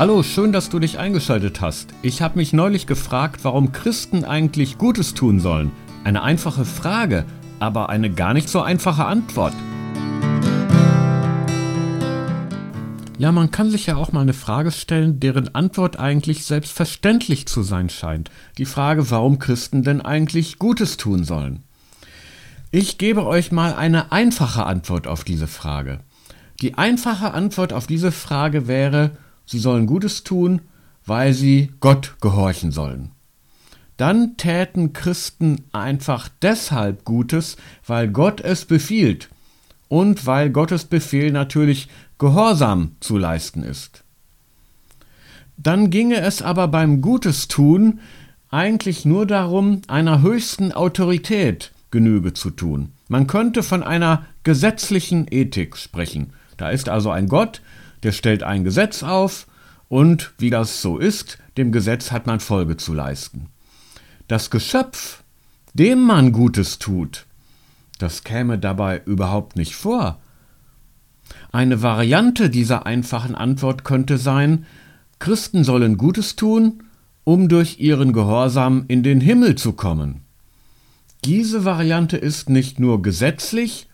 Hallo, schön, dass du dich eingeschaltet hast. Ich habe mich neulich gefragt, warum Christen eigentlich Gutes tun sollen. Eine einfache Frage, aber eine gar nicht so einfache Antwort. Ja, man kann sich ja auch mal eine Frage stellen, deren Antwort eigentlich selbstverständlich zu sein scheint. Die Frage, warum Christen denn eigentlich Gutes tun sollen. Ich gebe euch mal eine einfache Antwort auf diese Frage. Die einfache Antwort auf diese Frage wäre, sie sollen Gutes tun, weil sie Gott gehorchen sollen. Dann täten Christen einfach deshalb Gutes, weil Gott es befiehlt und weil Gottes Befehl natürlich Gehorsam zu leisten ist. Dann ginge es aber beim Gutes tun eigentlich nur darum, einer höchsten Autorität Genüge zu tun. Man könnte von einer gesetzlichen Ethik sprechen. Da ist also ein Gott, der stellt ein Gesetz auf und wie das so ist, dem Gesetz hat man Folge zu leisten. Das Geschöpf, dem man Gutes tut, das käme dabei überhaupt nicht vor. Eine Variante dieser einfachen Antwort könnte sein, Christen sollen Gutes tun, um durch ihren Gehorsam in den Himmel zu kommen. Diese Variante ist nicht nur gesetzlich,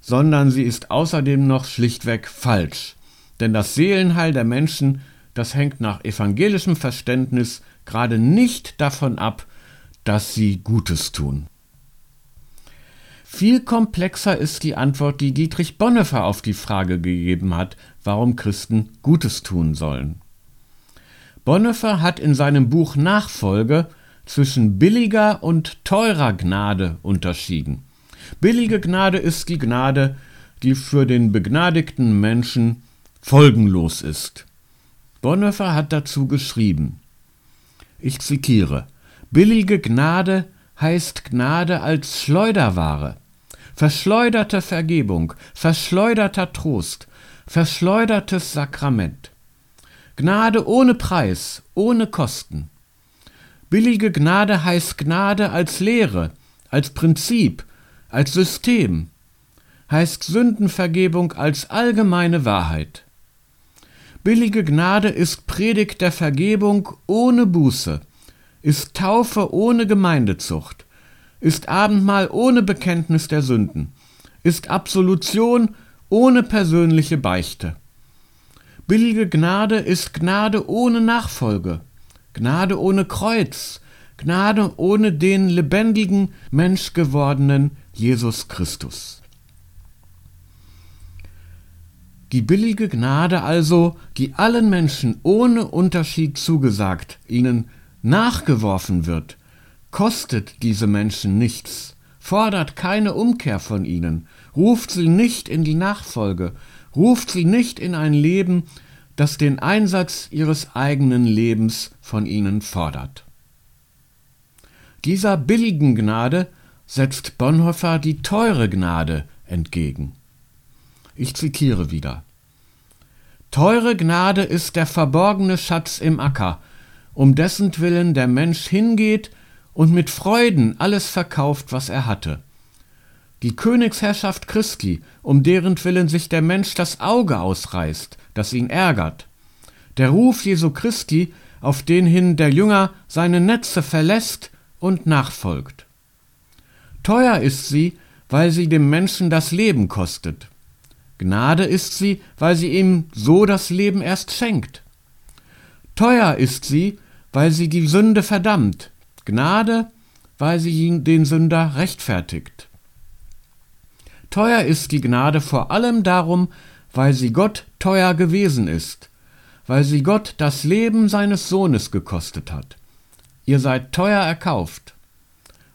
sondern sie ist außerdem noch schlichtweg falsch. Denn das Seelenheil der Menschen, das hängt nach evangelischem Verständnis gerade nicht davon ab, dass sie Gutes tun. Viel komplexer ist die Antwort, die Dietrich Bonhoeffer auf die Frage gegeben hat, warum Christen Gutes tun sollen. Bonhoeffer hat in seinem Buch Nachfolge zwischen billiger und teurer Gnade unterschieden. Billige Gnade ist die Gnade, die für den begnadigten Menschen folgenlos ist. Bonhoeffer hat dazu geschrieben, ich zitiere, billige Gnade heißt Gnade als Schleuderware, verschleuderte Vergebung, verschleuderter Trost, verschleudertes Sakrament. Gnade ohne Preis, ohne Kosten. Billige Gnade heißt Gnade als Lehre, als Prinzip, als System, heißt Sündenvergebung als allgemeine Wahrheit. Billige Gnade ist Predigt der Vergebung ohne Buße, ist Taufe ohne Gemeindezucht, ist Abendmahl ohne Bekenntnis der Sünden, ist Absolution ohne persönliche Beichte. Billige Gnade ist Gnade ohne Nachfolge, Gnade ohne Kreuz, Gnade ohne den lebendigen, menschgewordenen Jesus Christus. Die billige Gnade also, die allen Menschen ohne Unterschied zugesagt, ihnen nachgeworfen wird, kostet diese Menschen nichts, fordert keine Umkehr von ihnen, ruft sie nicht in die Nachfolge, ruft sie nicht in ein Leben, das den Einsatz ihres eigenen Lebens von ihnen fordert. Dieser billigen Gnade setzt Bonhoeffer die teure Gnade entgegen. Ich zitiere wieder. Teure Gnade ist der verborgene Schatz im Acker, um dessen Willen der Mensch hingeht und mit Freuden alles verkauft, was er hatte. Die Königsherrschaft Christi, um deren Willen sich der Mensch das Auge ausreißt, das ihn ärgert. Der Ruf Jesu Christi, auf den hin der Jünger seine Netze verlässt und nachfolgt. Teuer ist sie, weil sie dem Menschen das Leben kostet. Gnade ist sie, weil sie ihm so das Leben erst schenkt. Teuer ist sie, weil sie die Sünde verdammt. Gnade, weil sie den Sünder rechtfertigt. Teuer ist die Gnade vor allem darum, weil sie Gott teuer gewesen ist, weil sie Gott das Leben seines Sohnes gekostet hat. Ihr seid teuer erkauft.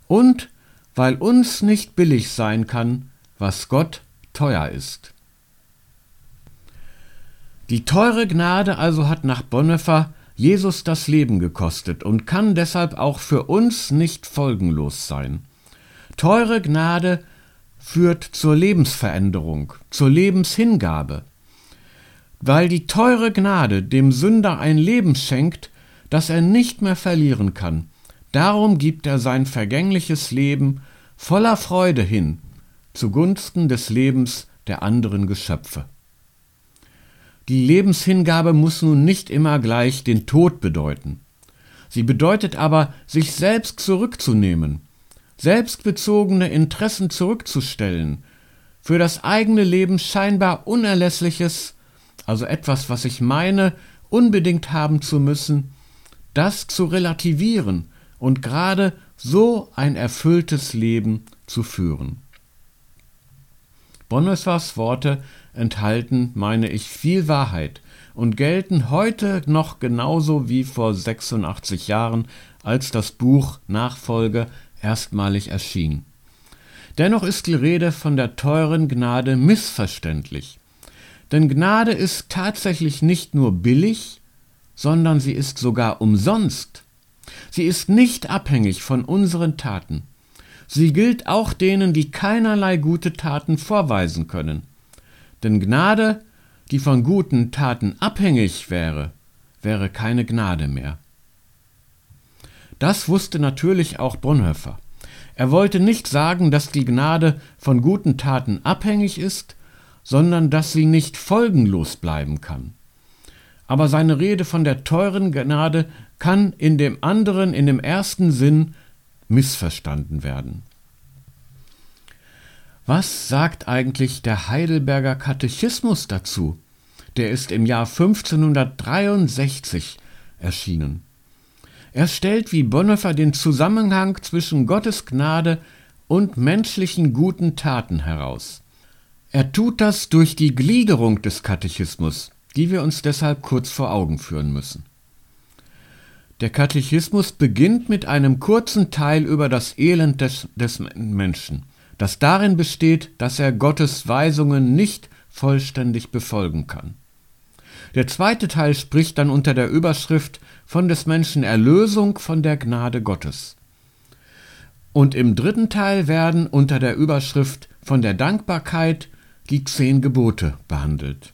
Und weil uns nicht billig sein kann, was Gott teuer ist. Die teure Gnade also hat nach Bonhoeffer Jesus das Leben gekostet und kann deshalb auch für uns nicht folgenlos sein. Teure Gnade führt zur Lebensveränderung, zur Lebenshingabe. Weil die teure Gnade dem Sünder ein Leben schenkt, das er nicht mehr verlieren kann, darum gibt er sein vergängliches Leben voller Freude hin, zugunsten des Lebens der anderen Geschöpfe. Die Lebenshingabe muss nun nicht immer gleich den Tod bedeuten. Sie bedeutet aber, sich selbst zurückzunehmen, selbstbezogene Interessen zurückzustellen, für das eigene Leben scheinbar Unerlässliches, also etwas, was ich meine, unbedingt haben zu müssen, das zu relativieren und gerade so ein erfülltes Leben zu führen. Bonhoeffers Worte enthalten, meine ich, viel Wahrheit und gelten heute noch genauso wie vor 86 Jahren, als das Buch Nachfolge erstmalig erschien. Dennoch ist die Rede von der teuren Gnade missverständlich. Denn Gnade ist tatsächlich nicht nur billig, sondern sie ist sogar umsonst. Sie ist nicht abhängig von unseren Taten. Sie gilt auch denen, die keinerlei gute Taten vorweisen können. Denn Gnade, die von guten Taten abhängig wäre, wäre keine Gnade mehr. Das wusste natürlich auch Bonhoeffer. Er wollte nicht sagen, dass die Gnade von guten Taten abhängig ist, sondern dass sie nicht folgenlos bleiben kann. Aber seine Rede von der teuren Gnade kann in dem anderen, in dem ersten Sinn missverstanden werden. Was sagt eigentlich der Heidelberger Katechismus dazu? Der ist im Jahr 1563 erschienen. Er stellt wie Bonhoeffer den Zusammenhang zwischen Gottes Gnade und menschlichen guten Taten heraus. Er tut das durch die Gliederung des Katechismus, die wir uns deshalb kurz vor Augen führen müssen. Der Katechismus beginnt mit einem kurzen Teil über das Elend des, des Menschen, das darin besteht, dass er Gottes Weisungen nicht vollständig befolgen kann. Der zweite Teil spricht dann unter der Überschrift von des Menschen Erlösung von der Gnade Gottes. Und im dritten Teil werden unter der Überschrift von der Dankbarkeit die zehn Gebote behandelt.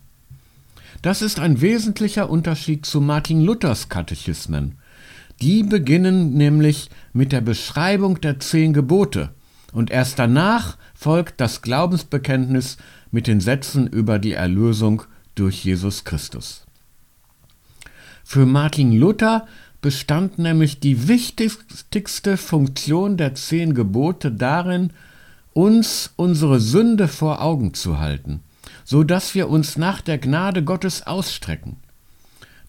Das ist ein wesentlicher Unterschied zu Martin Luthers Katechismen. Die beginnen nämlich mit der Beschreibung der zehn Gebote und erst danach folgt das Glaubensbekenntnis mit den Sätzen über die Erlösung durch Jesus Christus. Für Martin Luther bestand nämlich die wichtigste Funktion der zehn Gebote darin, uns unsere Sünde vor Augen zu halten, so dass wir uns nach der Gnade Gottes ausstrecken.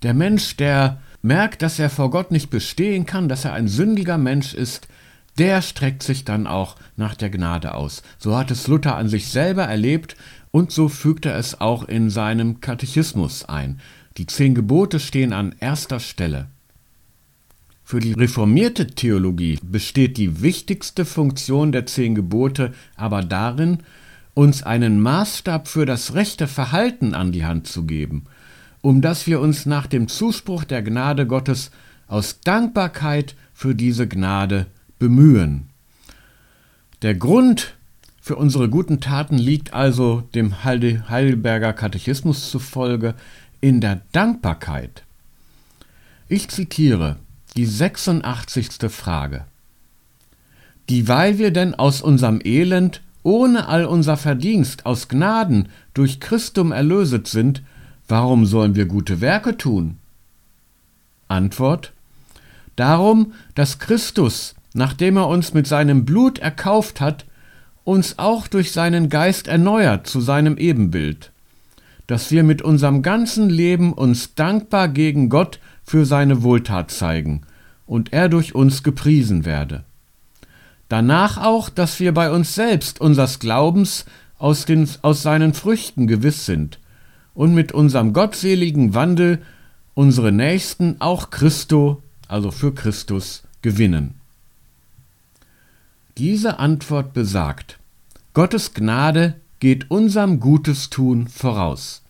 Der Mensch, der merkt, dass er vor Gott nicht bestehen kann, dass er ein sündiger Mensch ist, der streckt sich dann auch nach der Gnade aus. So hat es Luther an sich selber erlebt und so fügt er es auch in seinem Katechismus ein. Die zehn Gebote stehen an erster Stelle. Für die reformierte Theologie besteht die wichtigste Funktion der zehn Gebote aber darin, uns einen Maßstab für das rechte Verhalten an die Hand zu geben, um dass wir uns nach dem Zuspruch der Gnade Gottes aus Dankbarkeit für diese Gnade bemühen. Der Grund für unsere guten Taten liegt also dem Heidelberger Katechismus zufolge in der Dankbarkeit. Ich zitiere die 86. Frage. Dieweil wir denn aus unserem Elend ohne all unser Verdienst aus Gnaden durch Christum erlöset sind, warum sollen wir gute Werke tun? Antwort Darum, dass Christus nachdem er uns mit seinem Blut erkauft hat, uns auch durch seinen Geist erneuert zu seinem Ebenbild, dass wir mit unserem ganzen Leben uns dankbar gegen Gott für seine Wohltat zeigen und er durch uns gepriesen werde. Danach auch, dass wir bei uns selbst unsers Glaubens aus, den, aus seinen Früchten gewiss sind und mit unserem gottseligen Wandel unsere Nächsten auch Christo, also für Christus, gewinnen. Diese Antwort besagt, Gottes Gnade geht unserem Gutes tun voraus.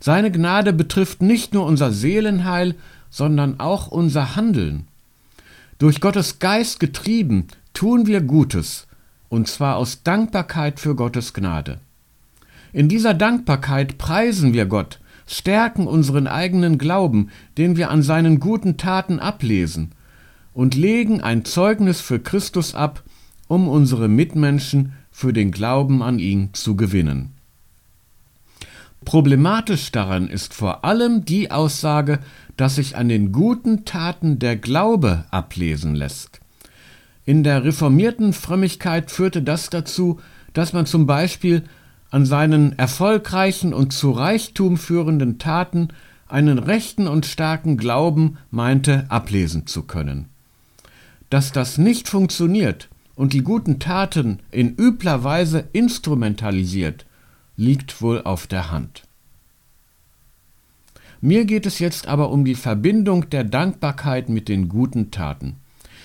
Seine Gnade betrifft nicht nur unser Seelenheil, sondern auch unser Handeln. Durch Gottes Geist getrieben tun wir Gutes, und zwar aus Dankbarkeit für Gottes Gnade. In dieser Dankbarkeit preisen wir Gott, stärken unseren eigenen Glauben, den wir an seinen guten Taten ablesen, und legen ein Zeugnis für Christus ab, um unsere Mitmenschen für den Glauben an ihn zu gewinnen. Problematisch daran ist vor allem die Aussage, dass sich an den guten Taten der Glaube ablesen lässt. In der reformierten Frömmigkeit führte das dazu, dass man zum Beispiel an seinen erfolgreichen und zu Reichtum führenden Taten einen rechten und starken Glauben meinte ablesen zu können. Dass das nicht funktioniert und die guten Taten in übler Weise instrumentalisiert, liegt wohl auf der Hand. Mir geht es jetzt aber um die Verbindung der Dankbarkeit mit den guten Taten.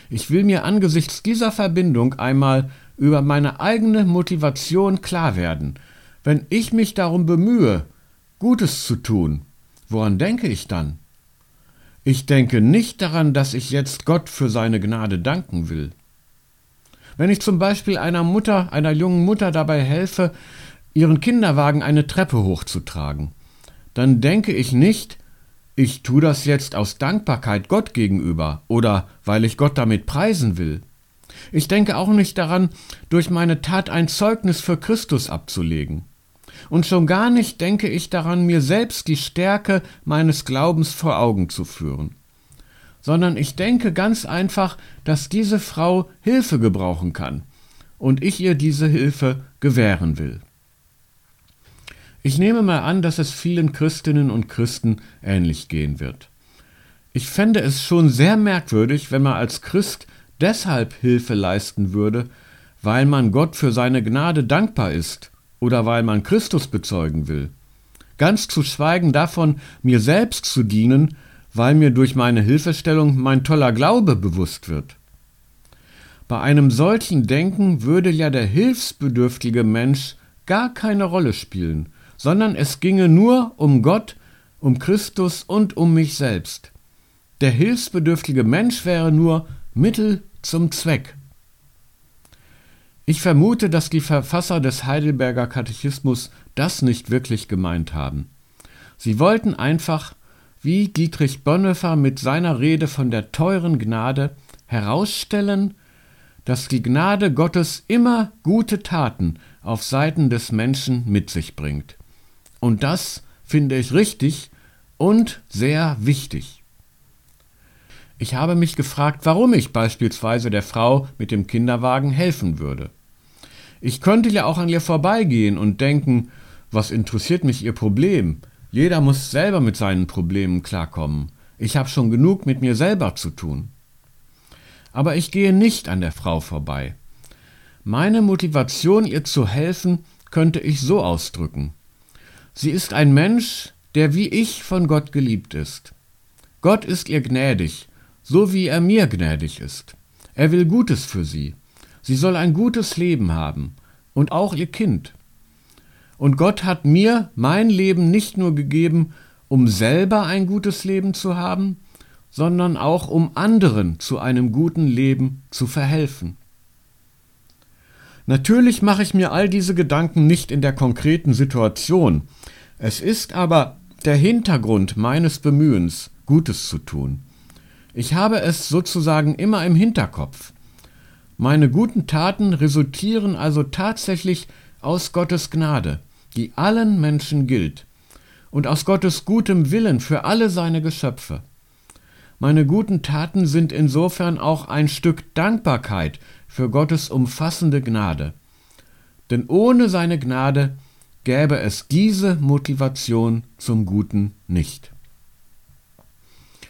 Ich will mir angesichts dieser Verbindung einmal über meine eigene Motivation klar werden. Wenn ich mich darum bemühe, Gutes zu tun, woran denke ich dann? Ich denke nicht daran, dass ich jetzt Gott für seine Gnade danken will. Wenn ich zum Beispiel einer Mutter, einer jungen Mutter dabei helfe, ihren Kinderwagen eine Treppe hochzutragen, dann denke ich nicht, ich tue das jetzt aus Dankbarkeit Gott gegenüber oder weil ich Gott damit preisen will. Ich denke auch nicht daran, durch meine Tat ein Zeugnis für Christus abzulegen. Und schon gar nicht denke ich daran, mir selbst die Stärke meines Glaubens vor Augen zu führen. Sondern ich denke ganz einfach, dass diese Frau Hilfe gebrauchen kann und ich ihr diese Hilfe gewähren will. Ich nehme mal an, dass es vielen Christinnen und Christen ähnlich gehen wird. Ich fände es schon sehr merkwürdig, wenn man als Christ deshalb Hilfe leisten würde, weil man Gott für seine Gnade dankbar ist oder weil man Christus bezeugen will. Ganz zu schweigen davon, mir selbst zu dienen, weil mir durch meine Hilfestellung mein toller Glaube bewusst wird. Bei einem solchen Denken würde ja der hilfsbedürftige Mensch gar keine Rolle spielen, sondern es ginge nur um Gott, um Christus und um mich selbst. Der hilfsbedürftige Mensch wäre nur Mittel zum Zweck. Ich vermute, dass die Verfasser des Heidelberger Katechismus das nicht wirklich gemeint haben. Sie wollten einfach, wie Dietrich Bonhoeffer mit seiner Rede von der teuren Gnade, herausstellen, dass die Gnade Gottes immer gute Taten auf Seiten des Menschen mit sich bringt. Und das finde ich richtig und sehr wichtig. Ich habe mich gefragt, warum ich beispielsweise der Frau mit dem Kinderwagen helfen würde. Ich könnte ja auch an ihr vorbeigehen und denken, was interessiert mich ihr Problem? Jeder muss selber mit seinen Problemen klarkommen. Ich habe schon genug mit mir selber zu tun. Aber ich gehe nicht an der Frau vorbei. Meine Motivation, ihr zu helfen, könnte ich so ausdrücken. Sie ist ein Mensch, der wie ich von Gott geliebt ist. Gott ist ihr gnädig, so wie er mir gnädig ist. Er will Gutes für sie. Sie soll ein gutes Leben haben und auch ihr Kind. Und Gott hat mir mein Leben nicht nur gegeben, um selber ein gutes Leben zu haben, sondern auch um anderen zu einem guten Leben zu verhelfen. Natürlich mache ich mir all diese Gedanken nicht in der konkreten Situation, es ist aber der Hintergrund meines Bemühens, Gutes zu tun. Ich habe es sozusagen immer im Hinterkopf. Meine guten Taten resultieren also tatsächlich aus Gottes Gnade, die allen Menschen gilt, und aus Gottes gutem Willen für alle seine Geschöpfe. Meine guten Taten sind insofern auch ein Stück Dankbarkeit für Gottes umfassende Gnade. Denn ohne seine Gnade gäbe es diese Motivation zum Guten nicht.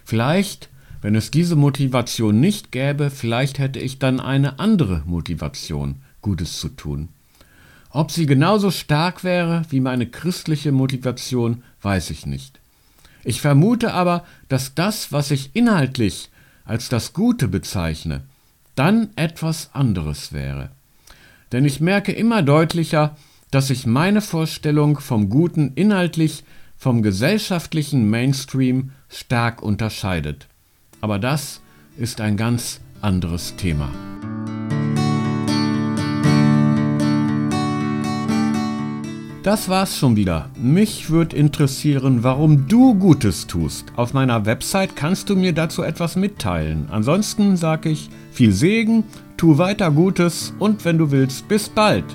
Vielleicht, wenn es diese Motivation nicht gäbe, vielleicht hätte ich dann eine andere Motivation, Gutes zu tun. Ob sie genauso stark wäre wie meine christliche Motivation, weiß ich nicht. Ich vermute aber, dass das, was ich inhaltlich als das Gute bezeichne, dann etwas anderes wäre. Denn ich merke immer deutlicher, dass sich meine Vorstellung vom Guten inhaltlich vom gesellschaftlichen Mainstream stark unterscheidet. Aber das ist ein ganz anderes Thema. Das war's schon wieder. Mich würde interessieren, warum du Gutes tust. Auf meiner Website kannst du mir dazu etwas mitteilen. Ansonsten sage ich viel Segen, tu weiter Gutes und wenn du willst, bis bald.